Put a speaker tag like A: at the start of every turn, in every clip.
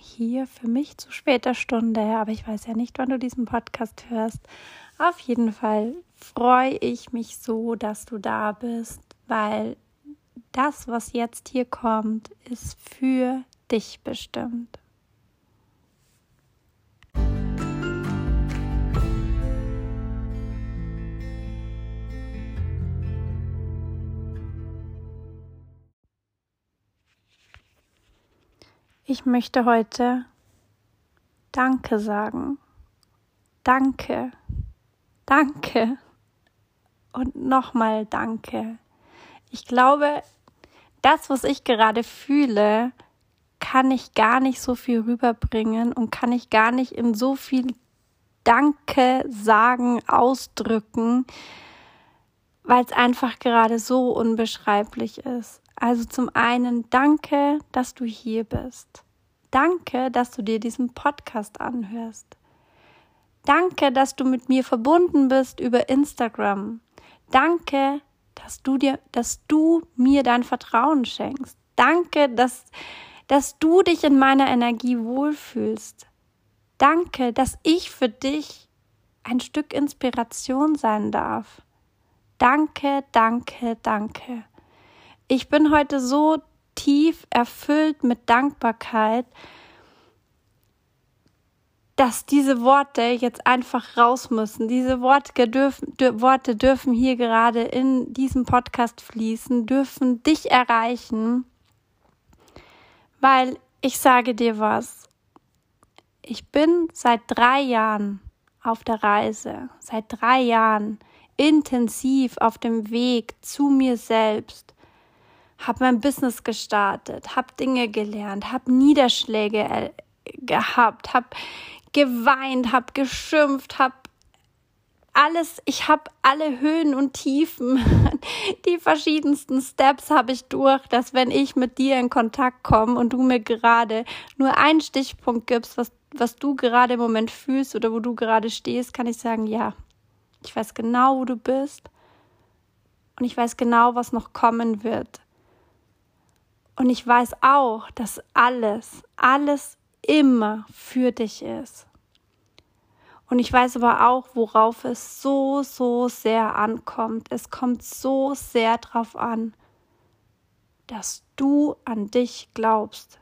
A: Hier für mich zu später Stunde, aber ich weiß ja nicht, wann du diesen Podcast hörst. Auf jeden Fall freue ich mich so, dass du da bist, weil das, was jetzt hier kommt, ist für dich bestimmt. Ich möchte heute Danke sagen. Danke. Danke. Und nochmal Danke. Ich glaube, das, was ich gerade fühle, kann ich gar nicht so viel rüberbringen und kann ich gar nicht in so viel Danke sagen, ausdrücken, weil es einfach gerade so unbeschreiblich ist. Also zum einen danke, dass du hier bist. Danke, dass du dir diesen Podcast anhörst. Danke, dass du mit mir verbunden bist über Instagram. Danke, dass du dir, dass du mir dein Vertrauen schenkst. Danke, dass, dass du dich in meiner Energie wohlfühlst. Danke, dass ich für dich ein Stück Inspiration sein darf. Danke, danke, danke. Ich bin heute so tief erfüllt mit Dankbarkeit, dass diese Worte jetzt einfach raus müssen. Diese Worte dürfen, Worte dürfen hier gerade in diesem Podcast fließen, dürfen dich erreichen, weil ich sage dir was. Ich bin seit drei Jahren auf der Reise, seit drei Jahren intensiv auf dem Weg zu mir selbst habe mein Business gestartet, habe Dinge gelernt, habe Niederschläge äh, gehabt, habe geweint, habe geschimpft, habe alles, ich habe alle Höhen und Tiefen, die verschiedensten Steps habe ich durch, dass wenn ich mit dir in Kontakt komme und du mir gerade nur einen Stichpunkt gibst, was, was du gerade im Moment fühlst oder wo du gerade stehst, kann ich sagen, ja, ich weiß genau, wo du bist und ich weiß genau, was noch kommen wird. Und ich weiß auch, dass alles, alles immer für dich ist. Und ich weiß aber auch, worauf es so, so sehr ankommt. Es kommt so sehr darauf an, dass du an dich glaubst.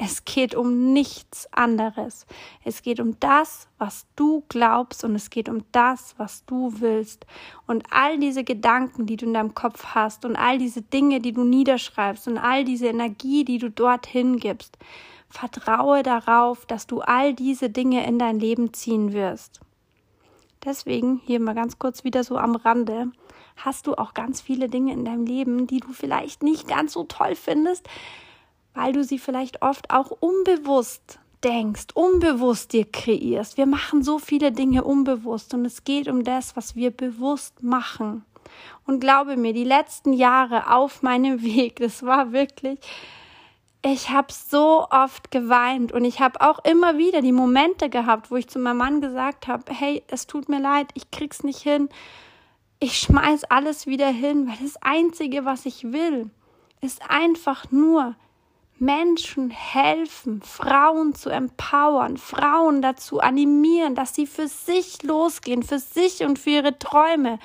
A: Es geht um nichts anderes. Es geht um das, was du glaubst und es geht um das, was du willst. Und all diese Gedanken, die du in deinem Kopf hast und all diese Dinge, die du niederschreibst und all diese Energie, die du dorthin gibst, vertraue darauf, dass du all diese Dinge in dein Leben ziehen wirst. Deswegen hier mal ganz kurz wieder so am Rande. Hast du auch ganz viele Dinge in deinem Leben, die du vielleicht nicht ganz so toll findest, weil du sie vielleicht oft auch unbewusst denkst, unbewusst dir kreierst. Wir machen so viele Dinge unbewusst und es geht um das, was wir bewusst machen. Und glaube mir, die letzten Jahre auf meinem Weg, das war wirklich, ich habe so oft geweint und ich habe auch immer wieder die Momente gehabt, wo ich zu meinem Mann gesagt habe, hey, es tut mir leid, ich krieg's nicht hin. Ich schmeiß alles wieder hin, weil das einzige, was ich will, ist einfach nur Menschen helfen, Frauen zu empowern, Frauen dazu animieren, dass sie für sich losgehen, für sich und für ihre Träume.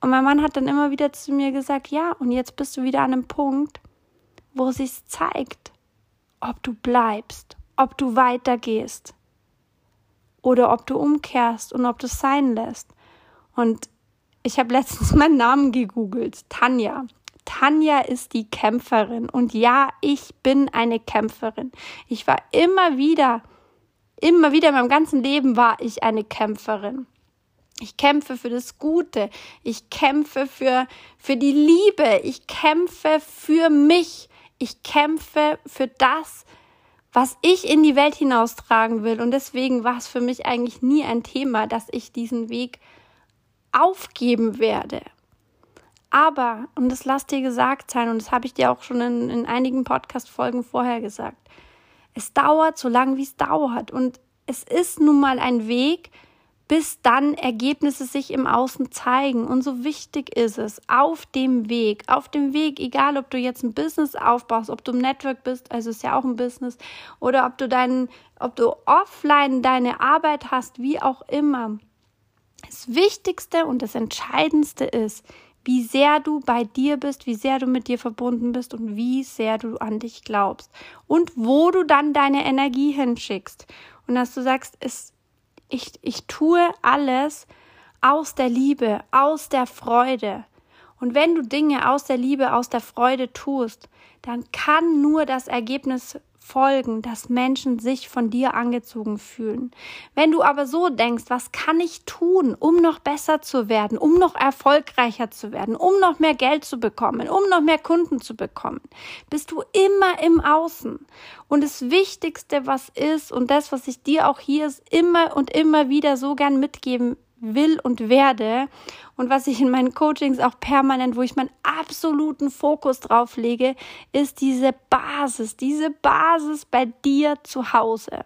A: Und mein Mann hat dann immer wieder zu mir gesagt, ja, und jetzt bist du wieder an einem Punkt, wo sich's zeigt, ob du bleibst, ob du weitergehst oder ob du umkehrst und ob du es sein lässt. Und ich habe letztens meinen Namen gegoogelt, Tanja. Tanja ist die Kämpferin. Und ja, ich bin eine Kämpferin. Ich war immer wieder, immer wieder in meinem ganzen Leben war ich eine Kämpferin. Ich kämpfe für das Gute. Ich kämpfe für, für die Liebe. Ich kämpfe für mich. Ich kämpfe für das, was ich in die Welt hinaustragen will. Und deswegen war es für mich eigentlich nie ein Thema, dass ich diesen Weg aufgeben werde. Aber, und das lass dir gesagt sein, und das habe ich dir auch schon in, in einigen Podcast-Folgen vorher gesagt, es dauert so lange, wie es dauert. Und es ist nun mal ein Weg, bis dann Ergebnisse sich im Außen zeigen. Und so wichtig ist es, auf dem Weg, auf dem Weg, egal ob du jetzt ein Business aufbaust, ob du im Network bist, also ist ja auch ein Business, oder ob du deinen, ob du offline deine Arbeit hast, wie auch immer. Das Wichtigste und das Entscheidendste ist, wie sehr du bei dir bist, wie sehr du mit dir verbunden bist und wie sehr du an dich glaubst und wo du dann deine Energie hinschickst. Und dass du sagst, es, ich, ich tue alles aus der Liebe, aus der Freude. Und wenn du Dinge aus der Liebe, aus der Freude tust, dann kann nur das Ergebnis folgen, dass Menschen sich von dir angezogen fühlen. Wenn du aber so denkst, was kann ich tun, um noch besser zu werden, um noch erfolgreicher zu werden, um noch mehr Geld zu bekommen, um noch mehr Kunden zu bekommen, bist du immer im Außen. Und das Wichtigste, was ist, und das, was ich dir auch hier immer und immer wieder so gern mitgeben will und werde und was ich in meinen Coachings auch permanent, wo ich meinen absoluten Fokus drauf lege, ist diese Basis, diese Basis bei dir zu Hause.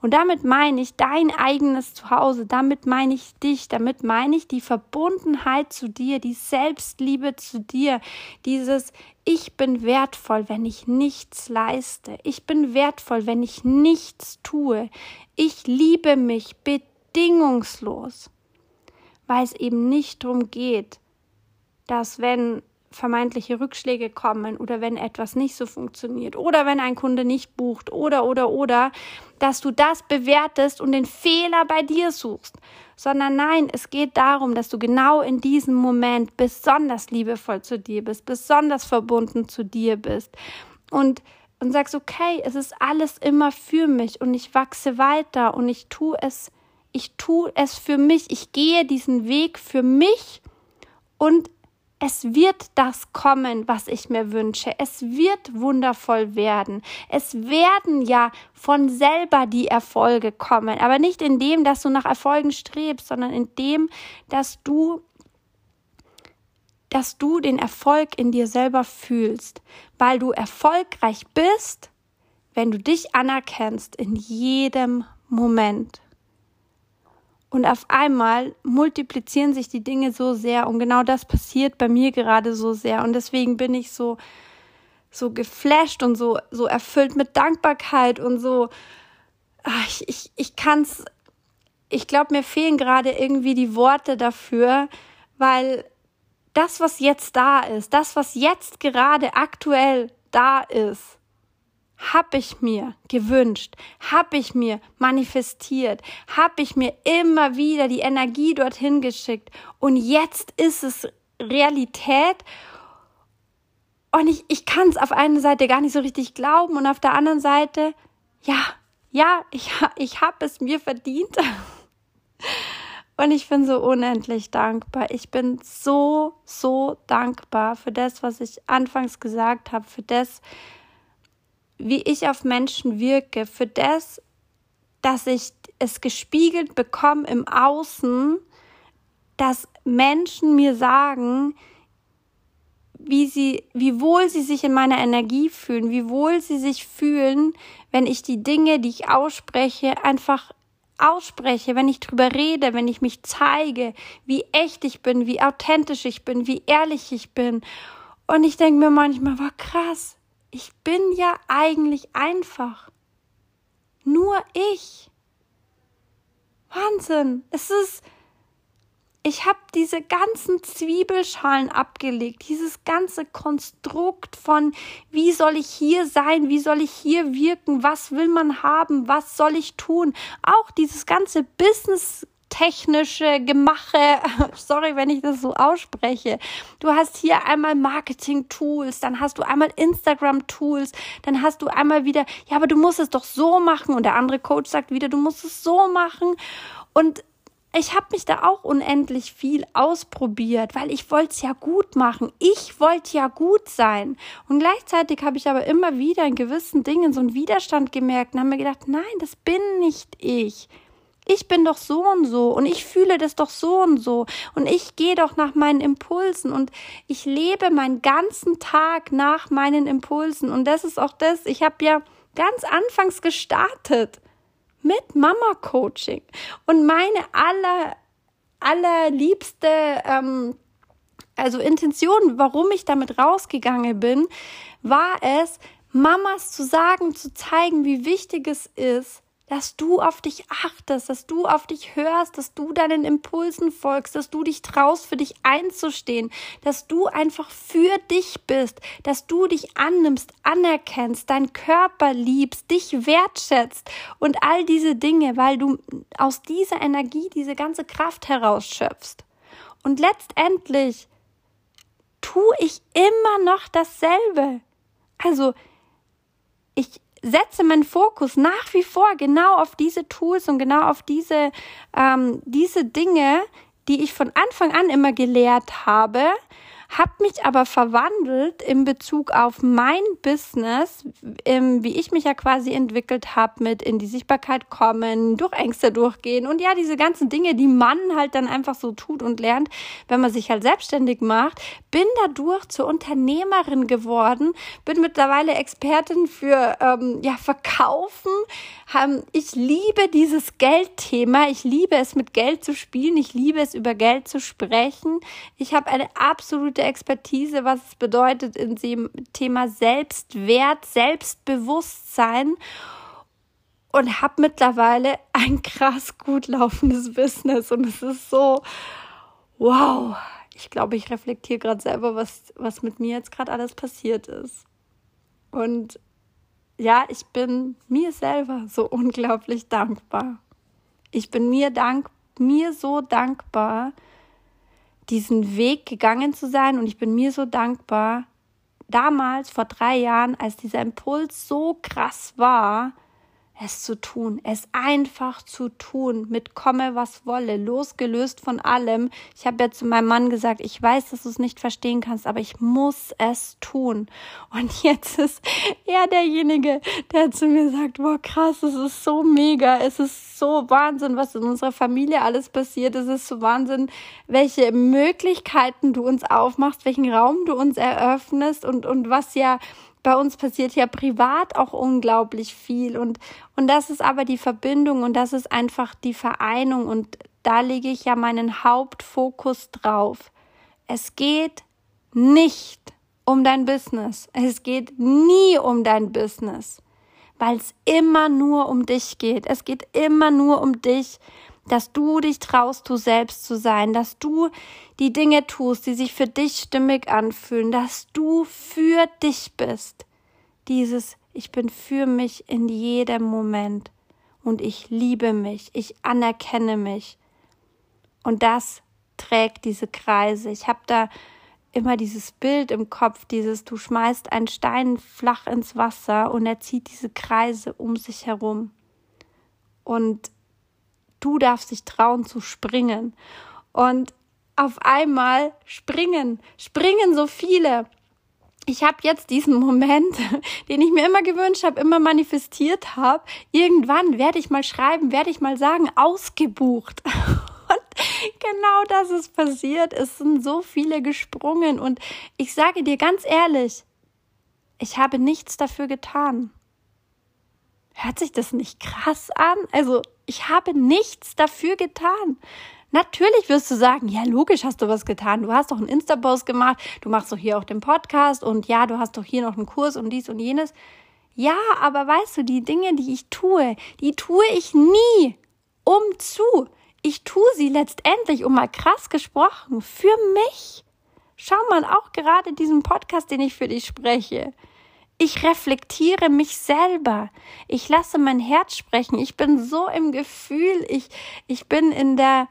A: Und damit meine ich dein eigenes Zuhause, damit meine ich dich, damit meine ich die Verbundenheit zu dir, die Selbstliebe zu dir, dieses Ich bin wertvoll, wenn ich nichts leiste, ich bin wertvoll, wenn ich nichts tue, ich liebe mich bedingungslos, weil es eben nicht darum geht, dass wenn vermeintliche Rückschläge kommen oder wenn etwas nicht so funktioniert oder wenn ein Kunde nicht bucht oder oder oder, dass du das bewertest und den Fehler bei dir suchst, sondern nein, es geht darum, dass du genau in diesem Moment besonders liebevoll zu dir bist, besonders verbunden zu dir bist und und sagst, okay, es ist alles immer für mich und ich wachse weiter und ich tue es ich tue es für mich, ich gehe diesen Weg für mich und es wird das kommen, was ich mir wünsche. Es wird wundervoll werden. Es werden ja von selber die Erfolge kommen, aber nicht in dem, dass du nach Erfolgen strebst, sondern in dem, dass du dass du den Erfolg in dir selber fühlst, weil du erfolgreich bist, wenn du dich anerkennst in jedem Moment. Und auf einmal multiplizieren sich die Dinge so sehr und genau das passiert bei mir gerade so sehr. Und deswegen bin ich so so geflasht und so so erfüllt mit Dankbarkeit und so ach, ich ich, ich kann's ich glaube mir fehlen gerade irgendwie die Worte dafür, weil das was jetzt da ist, das was jetzt gerade aktuell da ist, habe ich mir gewünscht, habe ich mir manifestiert, habe ich mir immer wieder die Energie dorthin geschickt und jetzt ist es Realität und ich, ich kann es auf einer Seite gar nicht so richtig glauben und auf der anderen Seite, ja, ja, ich, ich habe es mir verdient. Und ich bin so unendlich dankbar. Ich bin so, so dankbar für das, was ich anfangs gesagt habe, für das, wie ich auf Menschen wirke, für das, dass ich es gespiegelt bekomme im Außen, dass Menschen mir sagen, wie sie, wie wohl sie sich in meiner Energie fühlen, wie wohl sie sich fühlen, wenn ich die Dinge, die ich ausspreche, einfach ausspreche, wenn ich drüber rede, wenn ich mich zeige, wie echt ich bin, wie authentisch ich bin, wie ehrlich ich bin. Und ich denke mir manchmal, war krass, ich bin ja eigentlich einfach. Nur ich. Wahnsinn. Es ist. Ich habe diese ganzen Zwiebelschalen abgelegt, dieses ganze Konstrukt von, wie soll ich hier sein, wie soll ich hier wirken, was will man haben, was soll ich tun. Auch dieses ganze Business technische Gemache. Sorry, wenn ich das so ausspreche. Du hast hier einmal Marketing-Tools, dann hast du einmal Instagram-Tools, dann hast du einmal wieder, ja, aber du musst es doch so machen. Und der andere Coach sagt wieder, du musst es so machen. Und ich habe mich da auch unendlich viel ausprobiert, weil ich wollte es ja gut machen. Ich wollte ja gut sein. Und gleichzeitig habe ich aber immer wieder in gewissen Dingen so einen Widerstand gemerkt und habe mir gedacht, nein, das bin nicht ich ich bin doch so und so und ich fühle das doch so und so und ich gehe doch nach meinen Impulsen und ich lebe meinen ganzen Tag nach meinen Impulsen und das ist auch das, ich habe ja ganz anfangs gestartet mit Mama Coaching. Und meine aller, allerliebste, ähm, also Intention, warum ich damit rausgegangen bin, war es, Mamas zu sagen, zu zeigen, wie wichtig es ist, dass du auf dich achtest, dass du auf dich hörst, dass du deinen Impulsen folgst, dass du dich traust, für dich einzustehen, dass du einfach für dich bist, dass du dich annimmst, anerkennst, deinen Körper liebst, dich wertschätzt und all diese Dinge, weil du aus dieser Energie diese ganze Kraft herausschöpfst. Und letztendlich tue ich immer noch dasselbe. Also, ich setze meinen Fokus nach wie vor genau auf diese Tools und genau auf diese, ähm, diese Dinge, die ich von Anfang an immer gelehrt habe, habe mich aber verwandelt in Bezug auf mein Business, ähm, wie ich mich ja quasi entwickelt habe mit in die Sichtbarkeit kommen, durch Ängste durchgehen und ja, diese ganzen Dinge, die man halt dann einfach so tut und lernt, wenn man sich halt selbstständig macht, bin dadurch zur Unternehmerin geworden, bin mittlerweile Expertin für ähm, ja, Verkaufen. Ähm, ich liebe dieses Geldthema, ich liebe es mit Geld zu spielen, ich liebe es über Geld zu sprechen. Ich habe eine absolute Expertise, was es bedeutet in dem Thema Selbstwert, Selbstbewusstsein und habe mittlerweile ein krass gut laufendes Business und es ist so wow. Ich glaube, ich reflektiere gerade selber, was was mit mir jetzt gerade alles passiert ist. Und ja, ich bin mir selber so unglaublich dankbar. Ich bin mir dank mir so dankbar, diesen Weg gegangen zu sein. Und ich bin mir so dankbar, damals vor drei Jahren, als dieser Impuls so krass war, es zu tun, es einfach zu tun, mit komme was wolle, losgelöst von allem. Ich habe ja zu meinem Mann gesagt, ich weiß, dass du es nicht verstehen kannst, aber ich muss es tun. Und jetzt ist er derjenige, der zu mir sagt, boah, krass, es ist so mega, es ist so Wahnsinn, was in unserer Familie alles passiert, es ist so Wahnsinn, welche Möglichkeiten du uns aufmachst, welchen Raum du uns eröffnest und, und was ja bei uns passiert ja privat auch unglaublich viel und, und das ist aber die Verbindung und das ist einfach die Vereinung und da lege ich ja meinen Hauptfokus drauf. Es geht nicht um dein Business. Es geht nie um dein Business, weil es immer nur um dich geht. Es geht immer nur um dich dass du dich traust, du selbst zu sein, dass du die Dinge tust, die sich für dich stimmig anfühlen, dass du für dich bist. Dieses Ich bin für mich in jedem Moment und ich liebe mich, ich anerkenne mich. Und das trägt diese Kreise. Ich habe da immer dieses Bild im Kopf, dieses du schmeißt einen Stein flach ins Wasser und er zieht diese Kreise um sich herum. Und Du darfst dich trauen zu springen. Und auf einmal springen, springen so viele. Ich habe jetzt diesen Moment, den ich mir immer gewünscht habe, immer manifestiert habe. Irgendwann werde ich mal schreiben, werde ich mal sagen, ausgebucht. Und genau das ist passiert. Es sind so viele gesprungen. Und ich sage dir ganz ehrlich, ich habe nichts dafür getan. Hört sich das nicht krass an? Also, ich habe nichts dafür getan. Natürlich wirst du sagen, ja, logisch hast du was getan. Du hast doch einen Insta-Post gemacht, du machst doch hier auch den Podcast und ja, du hast doch hier noch einen Kurs und dies und jenes. Ja, aber weißt du, die Dinge, die ich tue, die tue ich nie um zu. Ich tue sie letztendlich, um mal krass gesprochen, für mich. Schau mal, auch gerade diesen Podcast, den ich für dich spreche. Ich reflektiere mich selber. Ich lasse mein Herz sprechen. Ich bin so im Gefühl. Ich, ich bin in der,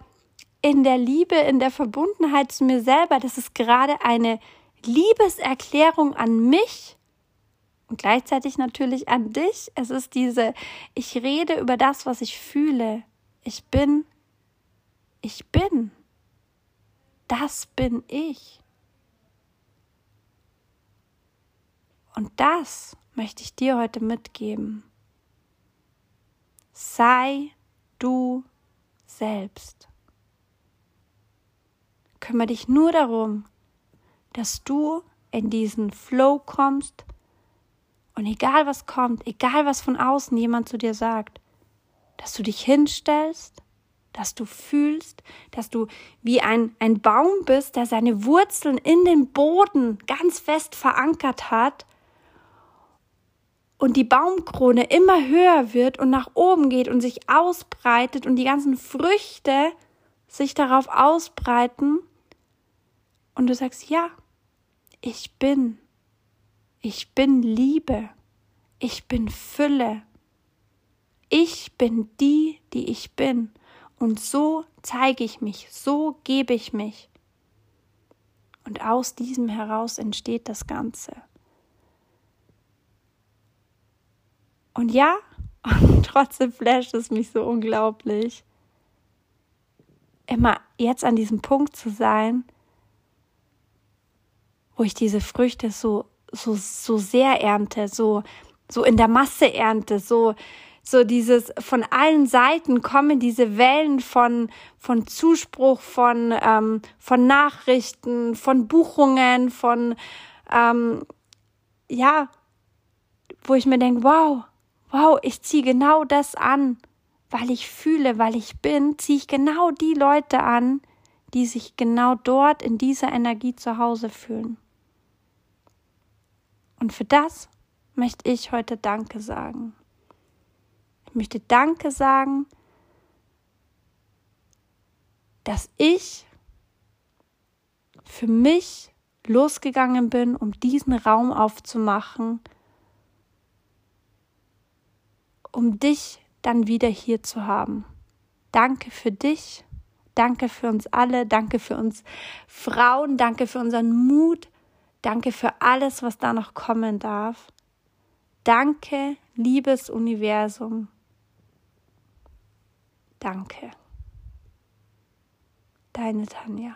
A: in der Liebe, in der Verbundenheit zu mir selber. Das ist gerade eine Liebeserklärung an mich und gleichzeitig natürlich an dich. Es ist diese, ich rede über das, was ich fühle. Ich bin, ich bin. Das bin ich. Und das möchte ich dir heute mitgeben. Sei du selbst. Kümmere dich nur darum, dass du in diesen Flow kommst und egal was kommt, egal was von außen jemand zu dir sagt, dass du dich hinstellst, dass du fühlst, dass du wie ein, ein Baum bist, der seine Wurzeln in den Boden ganz fest verankert hat und die Baumkrone immer höher wird und nach oben geht und sich ausbreitet und die ganzen Früchte sich darauf ausbreiten und du sagst, ja, ich bin, ich bin Liebe, ich bin Fülle, ich bin die, die ich bin und so zeige ich mich, so gebe ich mich. Und aus diesem heraus entsteht das Ganze. Und ja, und trotzdem flasht es mich so unglaublich, immer jetzt an diesem Punkt zu sein, wo ich diese Früchte so, so, so sehr ernte, so, so in der Masse ernte, so, so dieses von allen Seiten kommen diese Wellen von von Zuspruch, von ähm, von Nachrichten, von Buchungen, von ähm, ja, wo ich mir denke, wow, wow, ich ziehe genau das an, weil ich fühle, weil ich bin, ziehe ich genau die Leute an, die sich genau dort in dieser Energie zu Hause fühlen. Und für das möchte ich heute Danke sagen. Ich möchte Danke sagen, dass ich für mich losgegangen bin, um diesen Raum aufzumachen, um dich dann wieder hier zu haben. Danke für dich, danke für uns alle, danke für uns Frauen, danke für unseren Mut, danke für alles, was da noch kommen darf. Danke, liebes Universum. Danke. Deine Tanja.